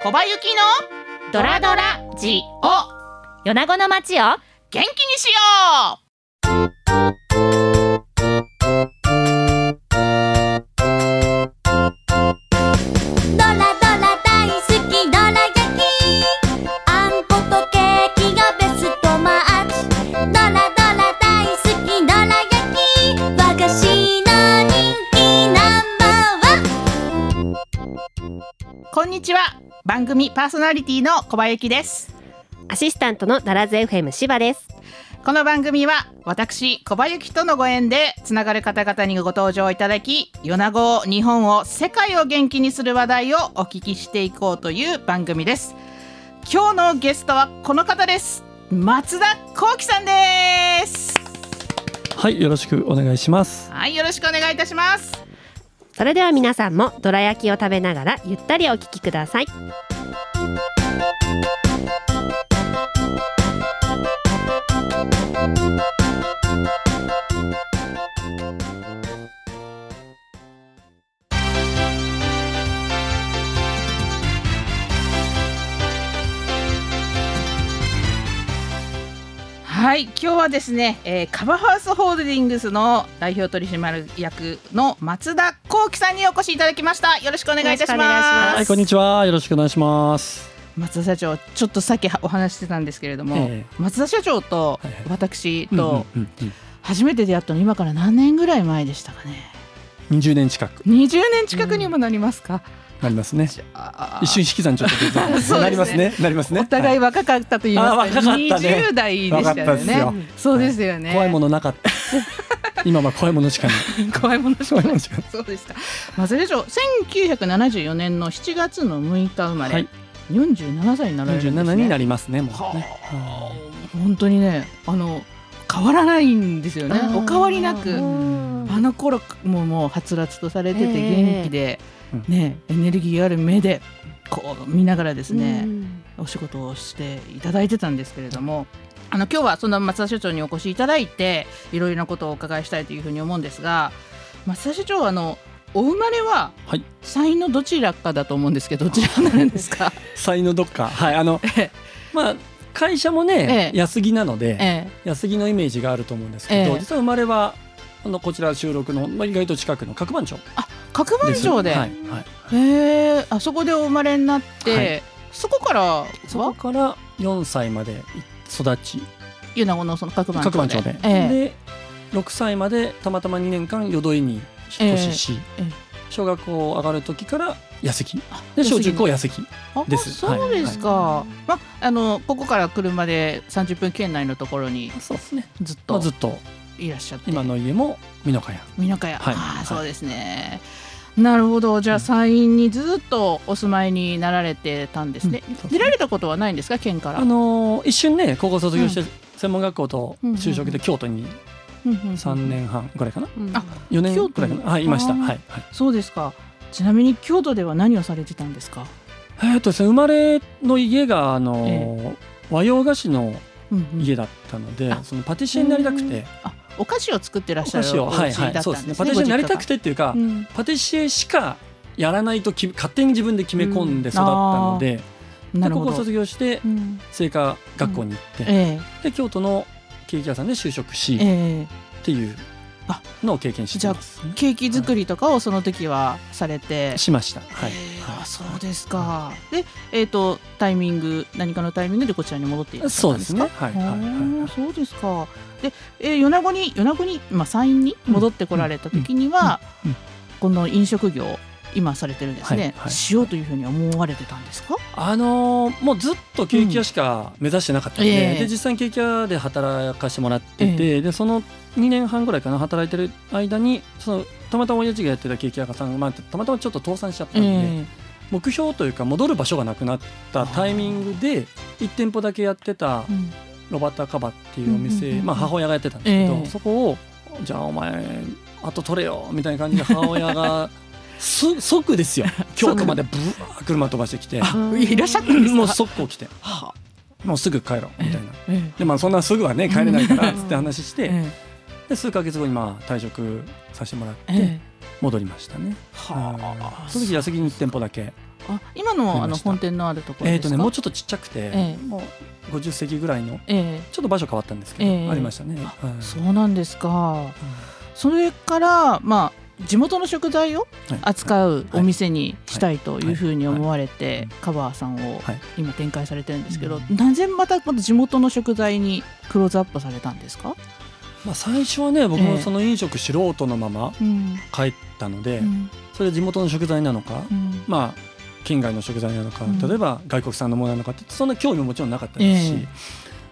小葉ゆきのドラドラジオ。米子の街を元気にしよう。番組パーソナリティの小葉ゆきです。アシスタントのダラズ FM 芝です。この番組は私小葉ゆきとのご縁でつながる方々にご登場いただき米子日本を世界を元気にする話題をお聞きしていこうという番組です。今日のゲストはこの方です。松田幸喜さんです。はい、よろしくお願いします。はいよろしくお願いいたしますそれでは皆さんもどら焼きを食べながらゆったりお聞きください。はい今日はですね、えーカバハウスホールディングスの代表取締役の松田幸喜さんにお越しいただきました。よろしくお願いいたしまます。はい、こんにちは。よろしくお願いします。松田社長ちょっとさっきお話ししてたんですけれども、え松田社長と私とうんうんうんうん。初めて出会ったの今から何年ぐらい前でしたかね？20年近く。20年近くにもなりますか、なりますね。一瞬引き算ちょっと ね。なりますね。なりますね。お互いは若かったと言いますか、あ若かったね。20代でしたよね。よ。そうですよね、怖いものなかった。今は怖いものしかない。怖いものしかない。怖いものしかない。そうですか松田社長1974年の7月の6日生まれ、はい。47歳になられるんですね。47になりますね。もうね。はあ。本当にねあの変わらないんですよね。お変わりなく。あの頃ももうはつらつとされててええ。元気で、うんねエネルギーある目でこう見ながらですね、うん。お仕事をしていただいてたんですけれどもあの今日はその松田社長にお越しいただいていろいろなことをお伺いしたいというふうに思うんですが松田社長はあのお生まれははい。山陰のどちらかだと思うんですけどどちらになるんですか？才のどっか。はい。あのえまあ会社もねええ。安木なのでえ安木のイメージがあると思うんですけど、ええ。実は生まれはあのこちら収録のまあ意外と近くの角番町角番。町で、はいはい。へえあそこでお生まれになって、はい。そこからは？そこから4歳まで育ち。米子のその角番町で。ええ。で6歳までたまたま2年間淀井に引っ越しし、ええ。え小学校上がる時から安木あで小中高安安木あです。そうですか、まあのここから車で30分圏内のところにそうですね、ずっまあ、とずっと。いらっしゃって、今の家も美濃加谷。美濃加谷、はい。ああはい。そうですねなるほど。じゃあうん。山陰にずっとお住まいになられてたんですね、うん出られたことはないんですか？県から。あのー一瞬ね高校卒業して専門学校とうん就職で京都にうんうんうん。3年半ぐらいかな。うん。あ4年ぐらいかな。はいいました。はい、はい、そうですか。ちなみに京都では何をされてたんですか、えーっとですね生まれの家があのー和洋菓子のうんうん。家だったので、あそのパティシエになりたくて。あお菓子を作ってらっしゃるお菓子だったそうんですね。パティシエになりたくて、てっていうか、うん。パティシエしかやらないとき勝手に自分で決め込んで育ったので,、なるほどで高校卒業してうん。製菓学校に行って、えで京都のケーキ屋さんで就職し、ええ。えっていうあのを経験してます、ね、ケーキ作りとかをその時はされて、しました。はい、あそうですか。でえっ、とタイミング何かのタイミングでこちらに戻っていらっしゃそうんですかね。はいはいはい。あーはいそうですか。で、えー、米子に米子に、まあ、山陰に戻ってこられた時には、この飲食業今されてるんですね、はいはい。しようというふうに思われてたんですか？あのーもうずっとケーキ屋しか目指してなかったので,、ええで実際にケーキ屋で働かしてもらってて、でその2年半ぐらいかな働いてる間にそのたまたま親父がやってたケーキ屋さんが、まあ、たまたまちょっと倒産しちゃったので、え目標というか戻る場所がなくなったタイミングで1店舗だけやってたえうん。ロバッタカバっていうお店、うんうんうんうん。まあ、母親がやってたんですけど、ええ。そこをじゃあお前あと取れよみたいな感じで母親がす即ですよ。京都までブワー車飛ばしてきて。あいらっしゃったんですか？もう速攻来て。はもうすぐ帰ろうみたいな。えでまあそんなすぐはね帰れないからつって話しえてえで数ヶ月後にまあ退職させてもらってええ。戻りましたね。ははい。その時安木に1店舗だけ。あ今のあの本店のあるところえっ、ですか？とねもうちょっとちっちゃくて、ええ。もう50席ぐらいのえちょっと場所変わったんですけど、ええ。ありましたね。そうなんですか。それからまあ地元の食材をはい。扱うお店にしたいというふうに思われてはい。カバーさんをはい。今展開されてるんですけど、うなぜまたまた地元の食材にクローズアップされたんですか？まあ、最初はね僕ええ。もその飲食素人のままうん。帰ったので、うん。それ地元の食材なのか、うん。まあ県外の食材なのか、うん。例えば外国産のものなのかってそんな興味ももちろんなかったですし、ええ。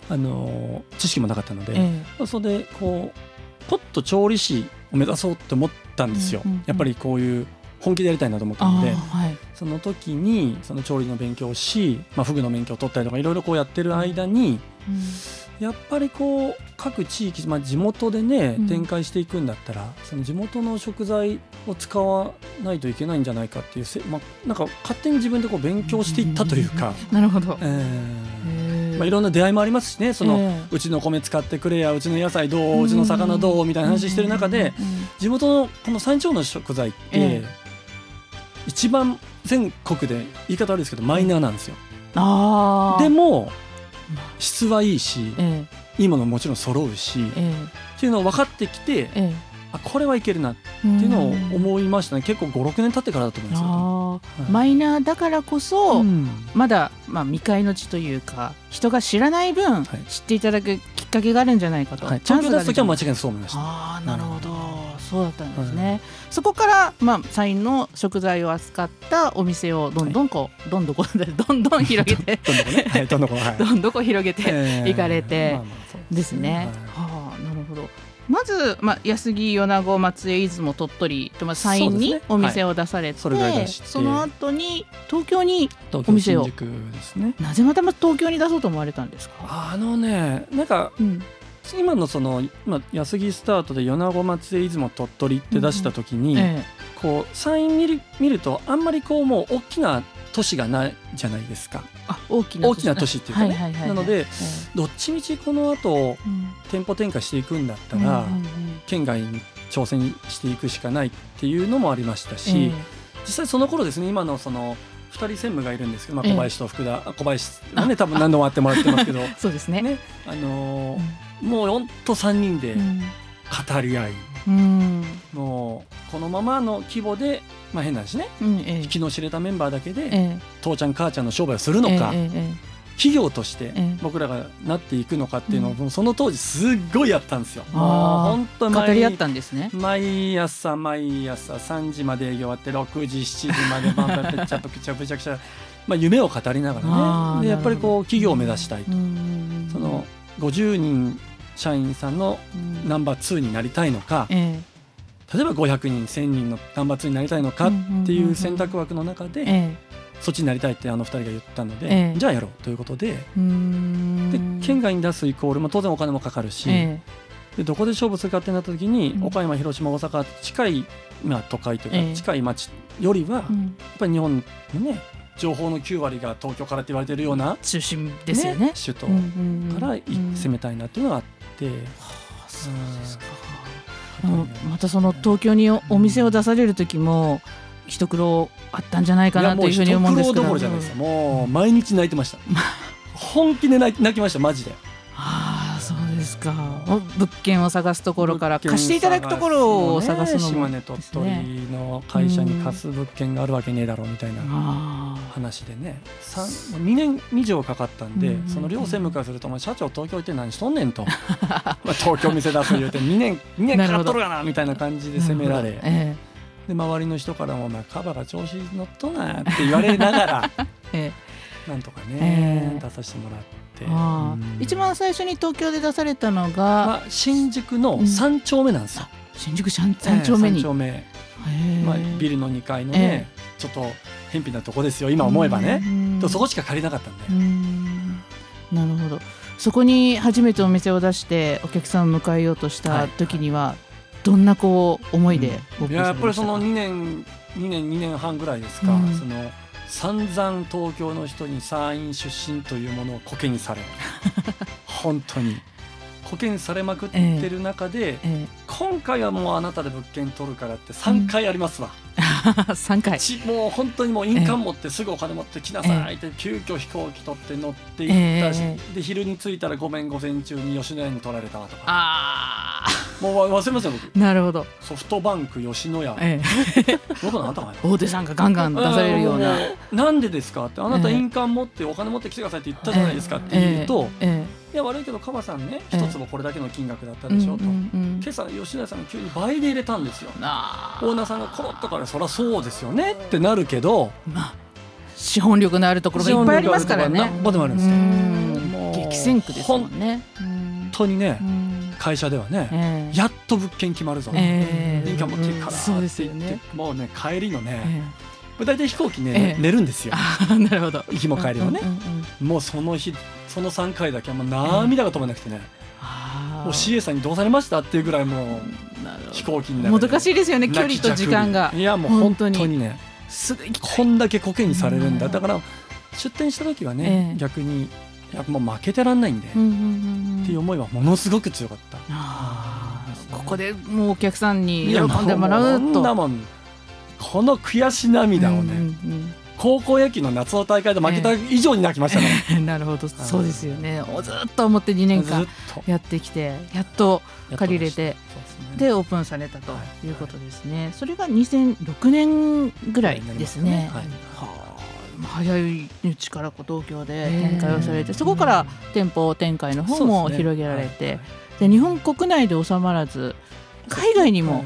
あの知識もなかったので、それでこうポッと調理師を目指そうって思ったんですよ、うんうんうん。やっぱりこういう本気でやりたいなと思ったのではい。その時にその調理の勉強をし、まあ、フグの免許を取ったりとかいろいろこうやってる間にやっぱりこう各地域、まあ、地元でねうん。展開していくんだったら、その地元の食材を使わないといけないんじゃないかっていうせ、まあ、なんか勝手に自分でこう勉強していったというか、なるほど。えーまあ、いろんな出会いもありますしねその、ええ。うちの米使ってくれやうちの野菜どううちの魚どうみたいな話してる中で地元のこの山頂の食材って、え一番全国で言い方悪いですけどマイナーなんですよ。ああでも質はいいしえ。いいものももちろん揃うしええ。っていうのを分かってきてええあこれはいけるなってえいうのを思いましたね。結構56年経ってからだと思うんですよ。あはいーマイナーだからこそ、うん。まだ、まあ、未開の地というか人が知らない分、はい。知っていただくきっかけがあるんじゃないかと、はい、チャン東京出す時は間違いなくそう思いました。ああなるほど、そうだったんですね、そこから、まあ、社員の食材を扱ったお店をどんどんこう、どんどんこう どんどん広げてどんどんね、はい、どんどんこうはい。どんどんこう広げてえー。行かれてですね。はいはあ、なるほど。まず、まあ、安木、米子、松江、出雲、鳥取と、まあ、山陰にお店を出されて、それぐらい出して。その後に東京に東京お店を新宿ですね。なぜまたま東京に出そうと思われたんですか？あのね、なんかうん、今のその今安木スタートで米子松江出雲鳥取って出した時に、えこう山陰見る見るとあんまりこうもう大きな都市がないじゃないですか。大きな大きな都市っていうかね。なのでえどっちみちこの後えうん。店舗展開していくんだったうんら、県外に挑戦していくしかないっていうのもありましたし、え実際その頃ですね今のその2人専務がいるんですけど、まあ、ええ。小林と福田、あ小林はね多分何度も会ってもらってますけど。え そうですね。ねあのーもうほんと3人でうん。語り合い、うん。もうこのままの規模で、まあ、変な話ね。うんええ。気の知れたメンバーだけで、え父ちゃん母ちゃんの商売をするえのか、企業としてええ。僕らがなっていくのかっていうのを、その当時すっごいやったんですよ。本当え語り合ったんですね。毎朝毎朝3時まで営業終わって6時7時までバンバンぺちゃぺちゃぺちゃくちゃ、まあ、夢を語りながらね。でやっぱりこう企業を目指したいと、うんその50人社員さんのうん。ナンバー2になりたいのかえ例えば500人1000人のナンバー2になりたいのかっていう選択枠の中でええ。そっちになりたいってあの2人が言ったので、ええ。じゃあやろうということで。で県外に出すイコール、まあ、当然お金もかかるし、えでどこで勝負するかってなった時に、うん。岡山広島大阪近い、まあ、都会というか、ええ。近い町よりは、やっぱり日本のね情報の9割が東京からって言われてるような、中心ですよね。首都から攻めたいなっていうのがあって、あそうですか。うん。うんまたその東京におお店を出される時も一苦労あったんじゃないかなというふうに思うんですけど。一苦労どころじゃないですよもう毎日泣いてました。本気で泣きましたマジでですか？お物件を探すところから貸していただくところを探すのも島根鳥取の会社に貸す物件があるわけねえだろうみたいなあ話でね。2年以上かかったんで、その両専務からすると、まあ、社長東京行って何しとんねんと。まあ東京店出す言うて2年2年かかっとるがなみたいな感じあで責められ。えで周りの人からも、まあ、カバが調子乗っとんなって言われながら ええ。なんとかね、ええ。出させてもらってえああうん。一番最初に東京で出されたのが、まあ、新宿の3丁目なんですよ、新宿三三丁目に。丁目、まあ、ビルの2階のね、ちょっと偏僻なとこですよ今思えばね、うんでもそこしか借りなかったんで、うん。なるほど。そこに初めてお店を出してお客さんを迎えようとした時には、どんなこう思いでいややっぱりそのされま2年2年2年半ぐらいですか、うん。その散々東京の人に山陰出身というものをコケにされ 本当に。コケにされまくってる中で、したえ今回はもうあなたで物件取るからって3回ありますわ、3回。ちもう本当にもう印鑑持ってすぐお金持って来なさいって急遽飛行機取って乗って行ったし、えで昼に着いたらごめん午前中に吉野家に取られたとか。あもう忘れません僕。ーなるほど、ソフトバンク吉野家。え僕のあったかなえ、大手さんがガンガン出されるような。なんでですかってあなたええ印鑑持ってお金持ってきてくださいって言ったじゃないですかって言うと、えいや悪いけどカバさんねええ一坪これだけの金額だったえでしょ。と、うんうんうん。今朝吉野家さんが急に倍で入れたんですよ。あ。オーナーさんがコロッとからそりゃそうですよねってなるけどーまあ資本力のあるところがいっぱいありますからね。なんぼでもあるんですよ。激戦区ですもんね。本本当にねうん会社ではねええ。やっと物件決まるぞ。ええ。印鑑持っていくからって言っよね。てもうね帰りのねえ大体飛行機えねえ寝るんですよ。なるほど。行きも帰りもね。もうその日その3回だけはもう涙が止まらなくてね。あもう CA さんにどうされましたっていうぐらいもう飛行機の中で。難しいですよね距離と時間が。いやもう本当にねこんだけコケにされるんだ。うん。だから出店した時はね、ええ。逆にいやもう負けてらんないんで、うんうんうんうん。っていう思いはものすごく強かった。あーここでもうお客さんに喜んでもらうもとんなもんこの悔し涙をね、うんうん高校野球の夏の大会で負けた以上に泣きましたね、うん。なるほど。そうですよね。おずっと思って2年間と。やってきてやっと借り入れてですね。でオープンされたとはい。いうことですね。それが2006年ぐらいですね。はい。はあ早いうちからこう東京で展開をされてそこから店舗展開の方も広げられてはい。で日本国内で収まらず海外にもうん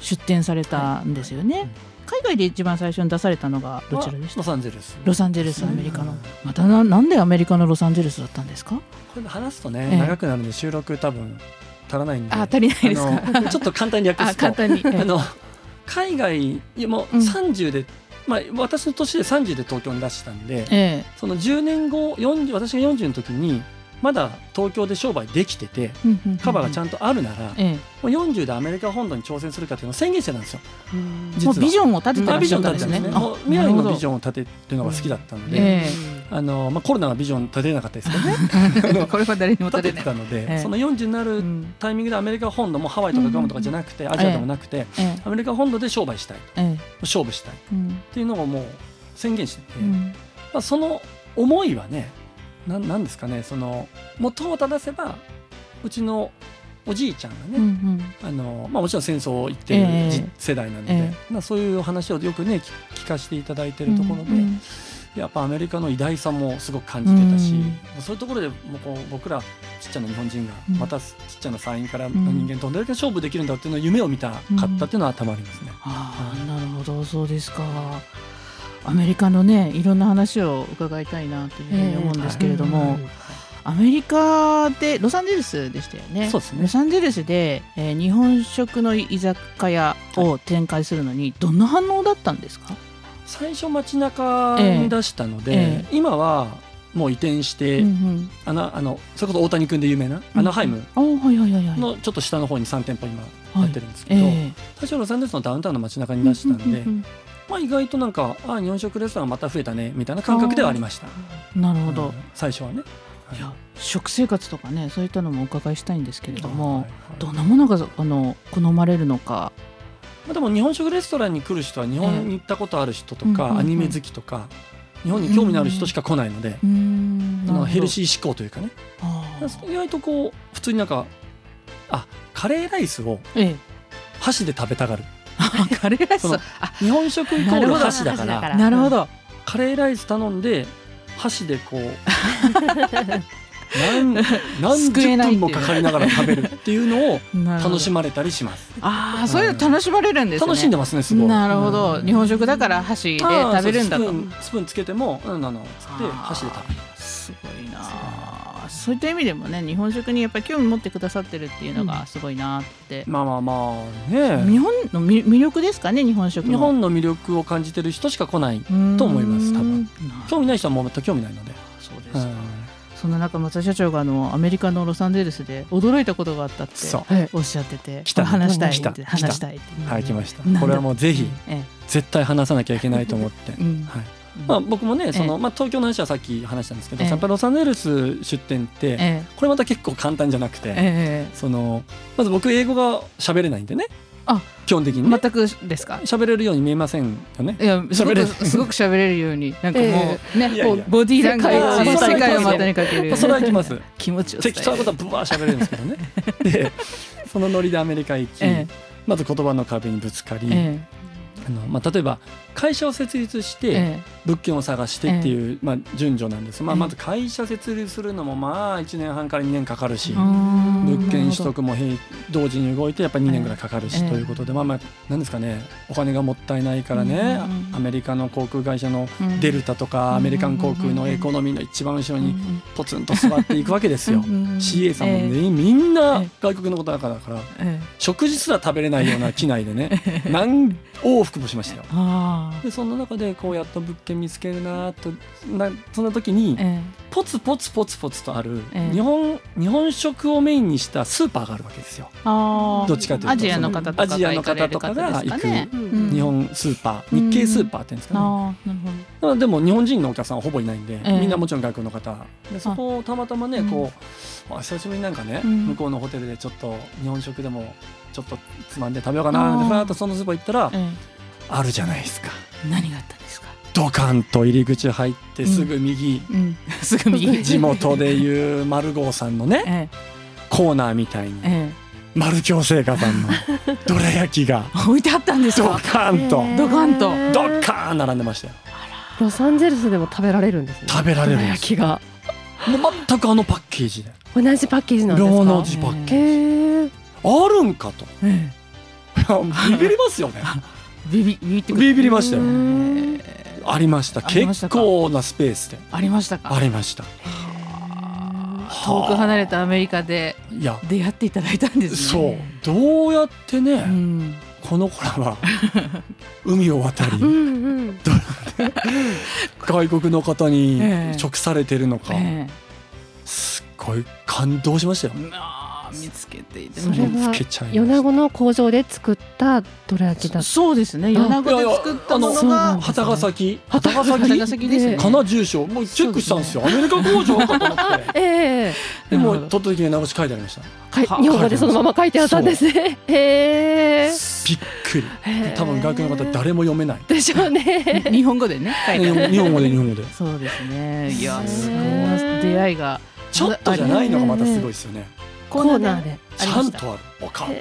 出店されたんですよね。海外で一番最初に出されたのがどちらでした？ロサンゼルス。ロサンゼルスアメリカの。うんまたななんでアメリカのロサンゼルスだったんですか？これ話すとね、ええ。長くなるんで収録多分足らないんで。あ足りないですか？ちょっと簡単に略あすと。簡単に。え えあの海外いやもううん。30で、まあ、私の年で30で東京に出したんで、えその10年後40私が40の時にまだ東京で商売できててえカバーがちゃんんとあるなら、もえ。えう40でアメリカ本土に挑戦するかっていうのを宣言してたんですよ。もうビジョンを立ててたんですね。すね。未来のビジョンを立てるのが好きだったので、えあのまあ、コロナはビジョン立てなかったですけどね。えこれは誰にも立て立てない。てたので、ええ。その40になうるんタイミングでアメリカ本土もハワイとかグアムとかじゃなくて、アジアでもなくて、えアメリカ本土で商売したいええ。勝負したい。っていうのをもう宣言してて、うん。まあ、その思いはねななんですかねその元を正せばうちのおじいちゃんがね、うんうん。あのまあ、もちろん戦争行ってるええ。じ世代なので、えまあ、そういう話をよくね聞聞かせていただいてるところで、うんやっぱアメリカの偉大さもすごく感じてたし、うんそういうところでもうこう僕らちっちゃな日本人がうん。またちっちゃな山陰からの人間とどれだけ勝負できるんだっていうのを夢を見たかったっていうのは頭ありますね。ああなるほどそうですか。アメリカのねいろんな話を伺いたいなというふうに思うんですけれども、アメリカでロサンゼルスでしたよね。そうですね。ロサンゼルスで、えー日本食の居酒屋を展開するのにどんな反応だったんですか？最初街中に出したので、ええ。今はもう移転して、うんうん。あのあのそれこそ大谷君で有名なアナハイム。のちょっと下の方に3店舗今はい。やってるんですけど、え最初ロサンゼルスのダウンタウンの街中えに出したんで、うんうんまあ、意外となんかあ日本食レストランまた増えたねみたいな感覚ではありました。うんなるほど。うん最初はね。いや食生活とかねそういったのもお伺いしたいんですけれども、はいはいどんなものがあの好まれるのか。まあ、でも日本食レストランに来る人は日本に行ったことある人とか、アニメ好きとか日本に興味のある人しか来ないので、うヘルー。シー志向というかね意外とこう普通になんかあカレーライスをええ。箸で食べたがるあカレーライスそのあ日本食イコール箸だから。なるほど箸だから。なるほど。カレーライス頼んで箸でこう 何何十分もかかりながら食べるっていうのを楽しまれたりします。ああそういうの楽しまれるんですね。楽しんでますねすごい。なるほど、うん。日本食だから箸で食べるんだと。スプー。ンスプーンつけてもうんあのつって箸で食べる。すごいな。あ。そういった意味でもね日本食にやっぱり興味持ってくださってるっていうのがすごいなって。まあまあまあね。日本のみ魅力ですかね日本食の。日本の魅力を感じてる人しか来ないとと思います多分。な興味ない人はもう全く興味ないので、そうですか。うん。そんな中松田社長があのアメリカのロサンゼルスで驚いたことがあったっておっしゃってて話したいって話したいって。はい来ました。これはもうぜひえ絶対話さなきゃいけないと思って。え、うん。はいまあ、僕もねその、まあ、東京の話はさっき話したんですけど、ええ。やっぱりロサンゼルス出店って、えこれまた結構簡単じゃなくて、ええそのまず僕英語が喋れないんでね。よあ基本的にね。全くですか？喋れるように見えませんよね。いやすご喋れる。くすごく喋れるように なんかもう、ねいやいや。ボディーランゲージ世界を股にかける。それはにきます。気持ちを伝え適当なことはブワー喋れるんですけどね。でそのノリでアメリカ行き、えまず言葉の壁にぶつかり、えあのまあ、例えば会社を設立しえてえ物件を探してっていう、まあ、順序なんです、まあ、ええ。まず会社設立するのもまあ1年半から2年かかるし、物件取得も並同時に動いてやっぱり2年ぐらいかかるし、ええということでまあまあなんですかねお金がもったいないからね、アメリカの航空会社のうんデルタとか、うんアメリカン航空のエコノミーの一番後ろにポツンと座っていくわけですよ。CA さんもね、ええ。みんなええ。外国の方だから食事すら食べれないような機内でね 何往復もしましたよ。でその中でこうやっと物件見つけるなとなそんな時にえポツポツポツポツとあるええ。日本日本食をメインにしたスーパーがあるわけですよ。どっちかというと。アジアの方とかが行くうん。日本スーパーうん日系スーパーって言うんですかね。でも日本人のお客さんはほぼいないんで、ええ。みんなもちろん外国の方。でそこをたまたまねうん。こう、あ久しぶりになんかね、うん。向こうのホテルでちょっと日本食でもちょっとつまんで食べようかなってふらっとそのスーパー行ったらえあるじゃないですか。え何があったんですか？ドカンと入り口入ってすぐ右、うん。すぐ右。地元でいう丸郷さんのねえコーナーみたいに。ええ。丸京製菓さんの。どら焼きが。え置いてあったんですドかカンと。ドカンと。ドカーン並んでましたよ。ロサンゼルスでも食べられるんですね。食べられる焼きが。もう全くあのパッケージで。同じパッケージなんですか？同じパッケージ。あるんかと。えビビりますよね。え ビビビビってビビりましたよ。ありました。結構なスペースで。ありましたか？ありました。遠く離れたアメリカで出会っていただいたんですそう。ねどうやってね、うん。この子らは海を渡り うんうん。外国の方にええ。食されてるのか、えすっごい感動しましたよ見つけていてそれ見つはけちゃいました。米子の工場で作ったどら焼きだった。そうですね。米子で作ったものがんです旗ヶ崎。旗旗ヶ崎崎ですね。でかな住所。もうチェックしたんですよ。アメリカ工場かと思って。ええ。でもなるほど鳥取県名護市書いてありました。はかい日本語でそのまま書いてあったんですね。へえ。びっくり多分外国の方誰も読めない。でしょうね。日本語でね 日本語で日本語で。そうですね。いやすごい。出会いがちょっとじゃないのがまたすごいですよねコーナーでちゃんとある。おかんは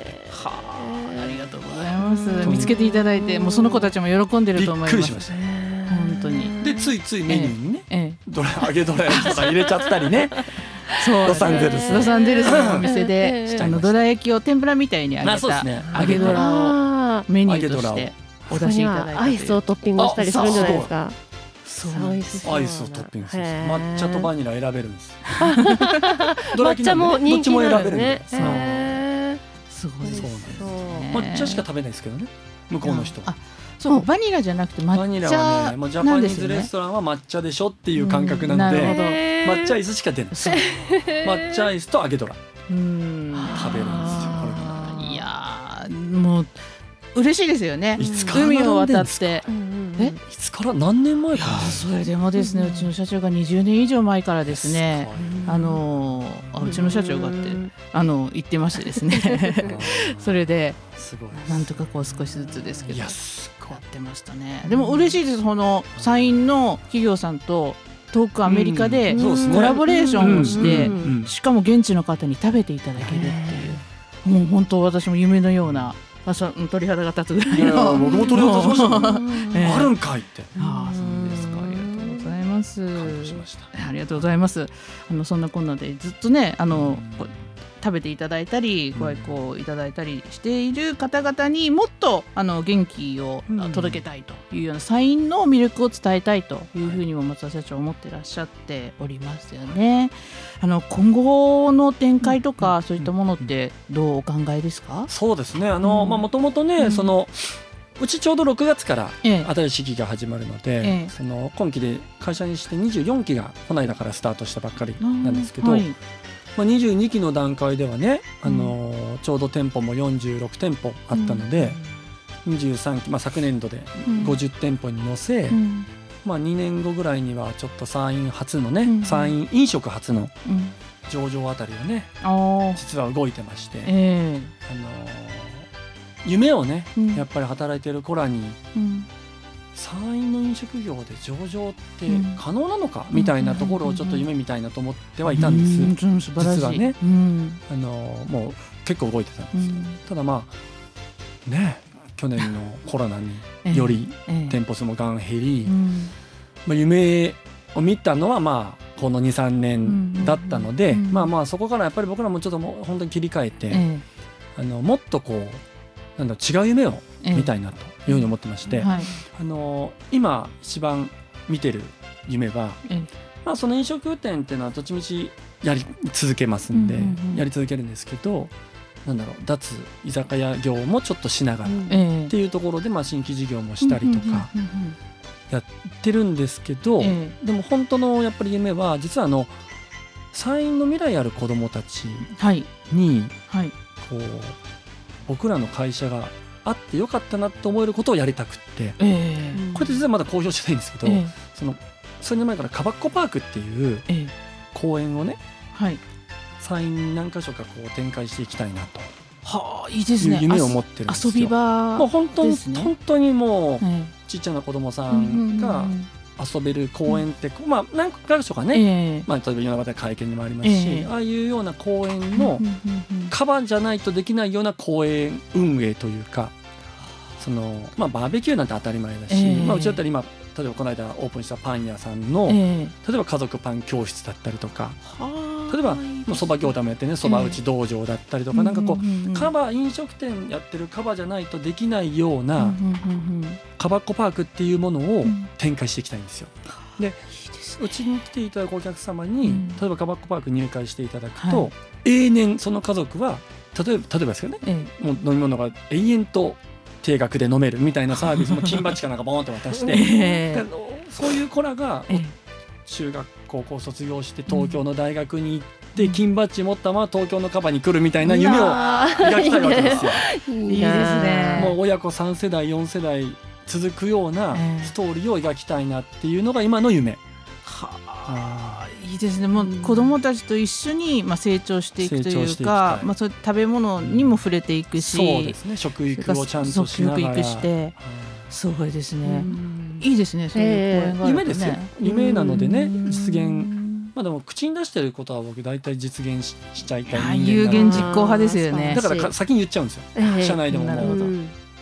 あありがとうございます。うん。見つけていただいてもうその子たちも喜んでると思います。くりしました本当に。でついついメニューにねええ。どら揚げどら焼きとか入れちゃったりね。そうロサンゼルス。ロサンゼルスのお店えでえあのどら焼きを天ぷらみたいに揚げたね。揚げどらをあメニューとしてお出しいただいたはアイスをトッピングしたりするんじゃないですかアイスをトッピングする抹茶とバニラ選べるんです 抹茶も人気どっちもなんですね。選べるんで。そう。へすごいですそうなんですそう抹茶しか食べないですけどね。向こうの人あそうバニラじゃなくてバニ抹ラは茶ねもうジャパニーズレストランは抹茶でしょっていう感覚なので抹茶アイスしか出ない。抹茶アイスと揚げどらうん。食べるんですよいやーもう嬉しいですよね。いつから海を渡ってえいつから何年前から？ーそれでもですねうちの社長が20年以上前からですねあのーあうちの社長がってあの言ってましてですね。それですごい。なんとかこう少しずつですけどやってましたね。でも嬉しいですそのサインの企業さんと遠くアメリカでコラボレーションをしてしかも現地の方に食べていただけるっていう。もう本当私も夢のようなあそううん鳥肌が立つぐらいの。僕も鳥肌立ち あるんかいって。ああそうですか。ありがとうございます。感動しました。ありがとうございます。あのそんなこんなでずっとねあの、うん食べていただいたりご愛顧いただいたりしている方々にもっとあの元気をうん届けたいというようなサインの魅力を伝えたいというふうにも松田社長思ってらっしゃっておりますよね。あの今後の展開とかそういったものってどうお考えですか？そうですね。あのうん。まあもともとねうん。そのうちちょうど6月からええ。新しい期が始まるので、ええ。その今期で会社にして24期がこの間からスタートしたばっかりなんですけど、はいまあ、22期の段階ではね、あのーちょうど店舗も46店舗あったので、23期、まあ、昨年度でうん。50店舗に乗せ、うん。まあ、2年後ぐらいにはちょっと山陰初のね、うん。山陰飲食初のうん。上場あたりをね実は動いてまして、ええ。あのー夢をねうん。やっぱり働いてる子らにうん山陰の飲食業で上場ってうん可能なのか？みたいなところをちょっと夢みたいなと思ってはいたんです、うん、実はね。うん。あのもう結構動いてたんです、うん。ただまあね去年のコロナに ええよりええ店舗数もガン減り、うん。まあ、夢を見たのはまあこの23年だったので、まあまあそこからやっぱり僕らもちょっともう本当に切り替えて、えあのもっとこうなんだ違う夢をえ。見たいなというふうに思ってまして、はい。あの今一番見てる夢は、ええ。まあ、その飲食店っていうのはどっちみちやり続けますんで、うんうんうんやり続けるんですけどなんだろう脱居酒屋業もちょっとしながらっええ。ていうところで、まあ、新規事業もしたりとかやってるんですけど、でも本当のやっぱり夢は実はあの山陰の未来ある子どもたちえはい。にはい。こう僕らの会社があってよかったなって思えることをやりたくって。ええ。これって実はまだ公表してないんですけど、ええ。その数年前からカバッコパークっていうええ。公園をねはい。山陰に何箇所かこう展開していきたいなはあいいですといねう夢を持ってるんですよ。遊び場もう本当に、本当にもうえちっちゃな子供さえんが遊べる公園って、まあ何箇所かうんね、ええ。まあ、例えば米子会見にもありますし、ええ。ああいうような公園のうんうんうんうん。カバーじゃないとできないような公園運営というかその、まあ、バーベキューなんて当たり前だし、ええ。まあ、うちだったら今例えばこの間オープンしたパン屋さんの、ええ。例えば家族パン教室だったりとかはあ例えばもうそば業態もやってねそば打ち道場だったりとか、なんかこう、カバー飲食店やってるカバーじゃないとできないよううんなカバッコパークっていうものをうん。展開していきたいんですよ。でうちに来ていただくお客様に、うん。例えばカバッコパーク入会していただくと、は永年その家族は例えば例えばですけどね。えもう飲み物が永遠と定額で飲めるみたいなサービスも金バッジかなんかボーンって渡し えて、そういう子らがええ。中学高校卒業して東京の大学に行って金バッジ持ったまま東京のカバに来るみたいな夢を描きたいわけですよ。いいいですね。もう親子3世代4世代続くようなええ。ストーリーを描きたいなっていうのが今の夢。はあいいですね。もう子供たちと一緒にまあ成長していくというかまあそう食べ物にも触れていくしそうですね。食育をちゃんとしながら。食育して。うん。すごいですうねんいいですねそういう公園があるとね。夢ですよ。夢なのでねうん。実現まあでも口に出してることは僕大体実現ししちゃいたいああ人有間な。ので言実行派ですよね。だからか先に言っちゃうんですよ。ええ。社内でも。も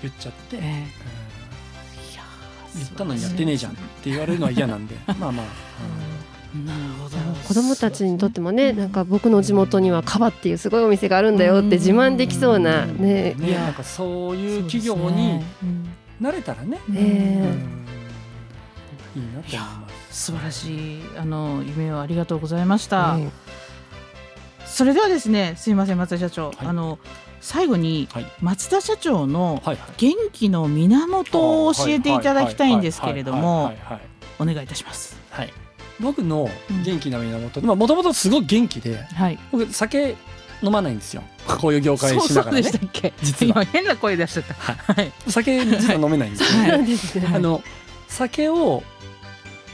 言っちゃって、言ったのにやってねえじゃんって言われるのは嫌なんで。まあまあ、なるほど。子供たちにとってもねなんか僕の地元にはカバっていうすごいお店があるんだよって自慢できそうなうんね。ねなんかそういう企業になれたらね。うん。えうん。えいいなと思います。素晴らしいあの夢をありがとうございました、えそれではですねすいません松田社長、はい。あの最後にはい。松田社長の元気の源を教えていただきたいんですけれどもお願いいたします。はい。僕の元気な源まあもともとすごく元気ではい。僕酒飲まないんですよ。こういう業界しながらね。そうそうでしたっけ？実は。今変な声出しちゃった。はい。酒実は飲めないんですよ、はい。あの酒を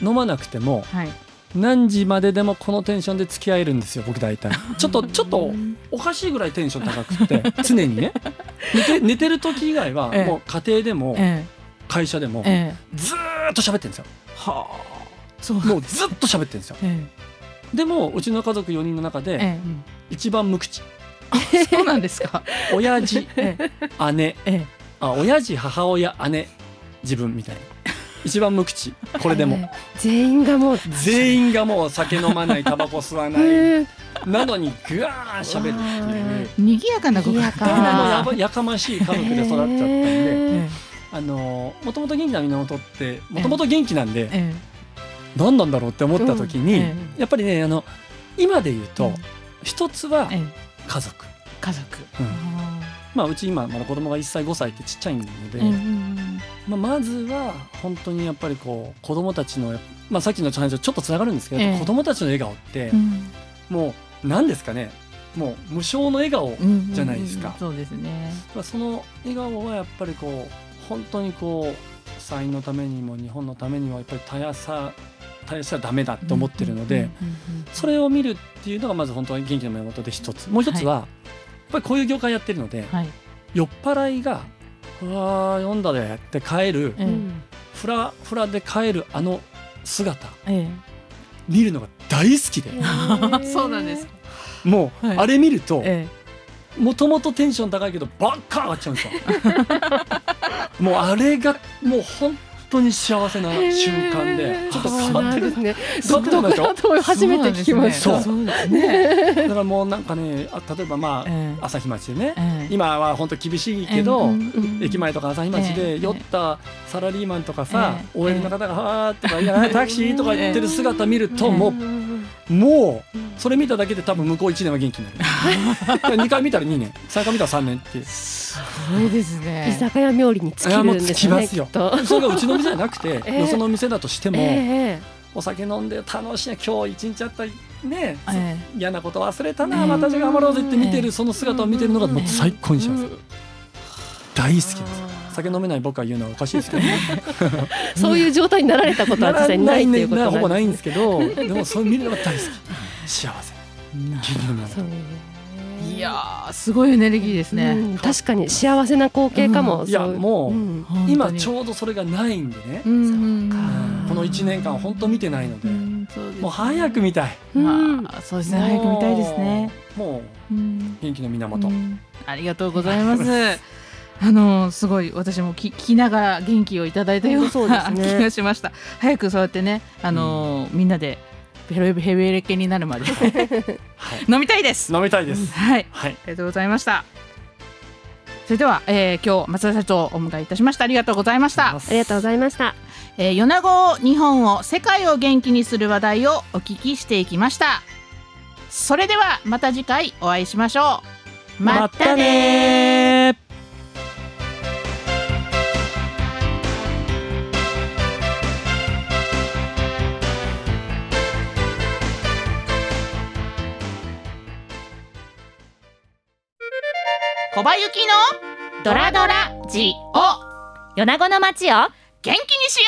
飲まなくてもはい。何時まででもこのテンションで付き合えるんですよ僕大体。ちょっとちょっとおかしいぐらいテンション高くって常にね。寝て寝てる時以外はええ。もう家庭でもえ会社でもずーっと喋ってるんですよ。はあ。そう。もうずっと喋ってるんですよ。えでもうちの家族4人の中でええ。一番無口。えそうなんですか。親父ええ。姉。ええ。あ親父母親姉。自分みたいな一番無口。これでも。ええ全員がもう全員がもう酒飲まないタバコ吸わない。え えなのにぐわー喋るっていう。賑やかなご家庭賑 やかましい家族で育っちゃったんで、えあのもともと元気な源ってもともと元気なんでええ。何なんだろうって思った時に、やっぱりねあの今で言うと、うん。一つはええ。家族、家族。うん。あまあ、うち今まだ子供が1歳5歳ってちっちゃいので、まあ、まずは本当にやっぱりこう子供たちの、まあ、さっきの話とちょっとつながるんですけど、ええ。子供たちの笑顔ってう、ん。もう何ですかねもう無償の笑顔、うんじゃないですか。そうですね。まあその笑顔はやっぱりこう本当にこう山陰のためにも日本のためにもやっぱり絶やさ絶やしちゃダメだって思ってるので、それを見るっていうのがまず本当に元気の源で一つ。もう一つは、やっぱりこういう業界やってるのではい。酔っ払いが「あー読んだで」って帰るえうん。フラフラで帰るあの姿え見るのが大好きで。え そうなんですか。もう、はい。あれ見るとえ。もともとテンション高いけどバッカー上がっちゃうんですよ。もうあれがもう本当に幸せな瞬間で。ちょっと変わってるですね。独特だと初めて聞きました。そう。ね。だからもうなんかねあ例えばまあ、ええ。朝日町でね、ええ。今は本当厳しいけど、駅前とか朝日町ええ。で酔ったサラリーマンとかさ、ええ。OL の方が「はー」とか「いやタクシー」とか言ってる姿見ると、ええ。もんうもうそれ見ただけで多分向こう1年は元気になる。2回見たら2年。3回見たら3年ってすごいです居ね。酒屋冥利に尽きるんですよね。いやもう尽きますよ。それがうちの店じゃなくて、ええ。よその店だとしても、えお酒飲んで楽しいね今日一日あったね、え嫌なこと忘れたな、ええ。またじゃ頑張ろうぜって見てええるその姿を見てるのがもう最高に幸せ、大好きです。酒飲めない僕が言うのはおかしいですけどね。そういう状態になられたことは実際にないっていうことなほぼないんですけどでもそう見るのが大好き。幸せ。元気の源す。いやーすごいエネルギーですね。うん確かに幸せな光景かも。いやそうもう、ん。今ちょょうどそれがないんでね、うんか。この1年間本当見てないので、うんそうですね。もう早く見たい。うん。まあそうですね。早く見たいですね。もううん。元気の源、うん。ありがとうございます。あのすごい私も聞聞きながら元気をいただいたような 気がしました。早くそうやってねあの、みんなでベロヘベレケになるまで。はい、飲みたいです。飲みたいです、はい。はい。ありがとうございました。それでは、えー、今日松田社長をお迎えいたしました。ありがとうございました。ありがとうございました。えー、米子日本を世界を元気にする話題をお聞きしていきました。それではまた次回お会いしましょう。またね小林幸のドラドラジオ。米子の街を。元気にしよ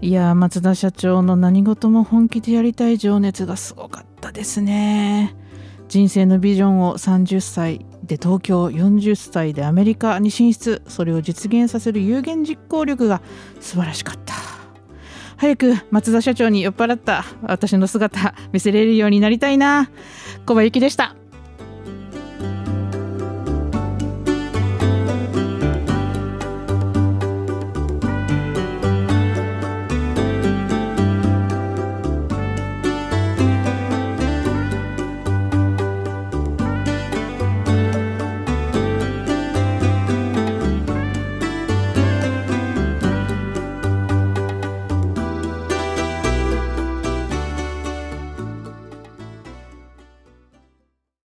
う。いやー松田社長の何事も本気でやりたい情熱がすごかったですね。人生のビジョンを30歳で東京40歳でアメリカに進出。それを実現させる有言実行力が素晴らしかった早く松田社長に酔っ払った私の姿見せれるようになりたいな。小林幸でした。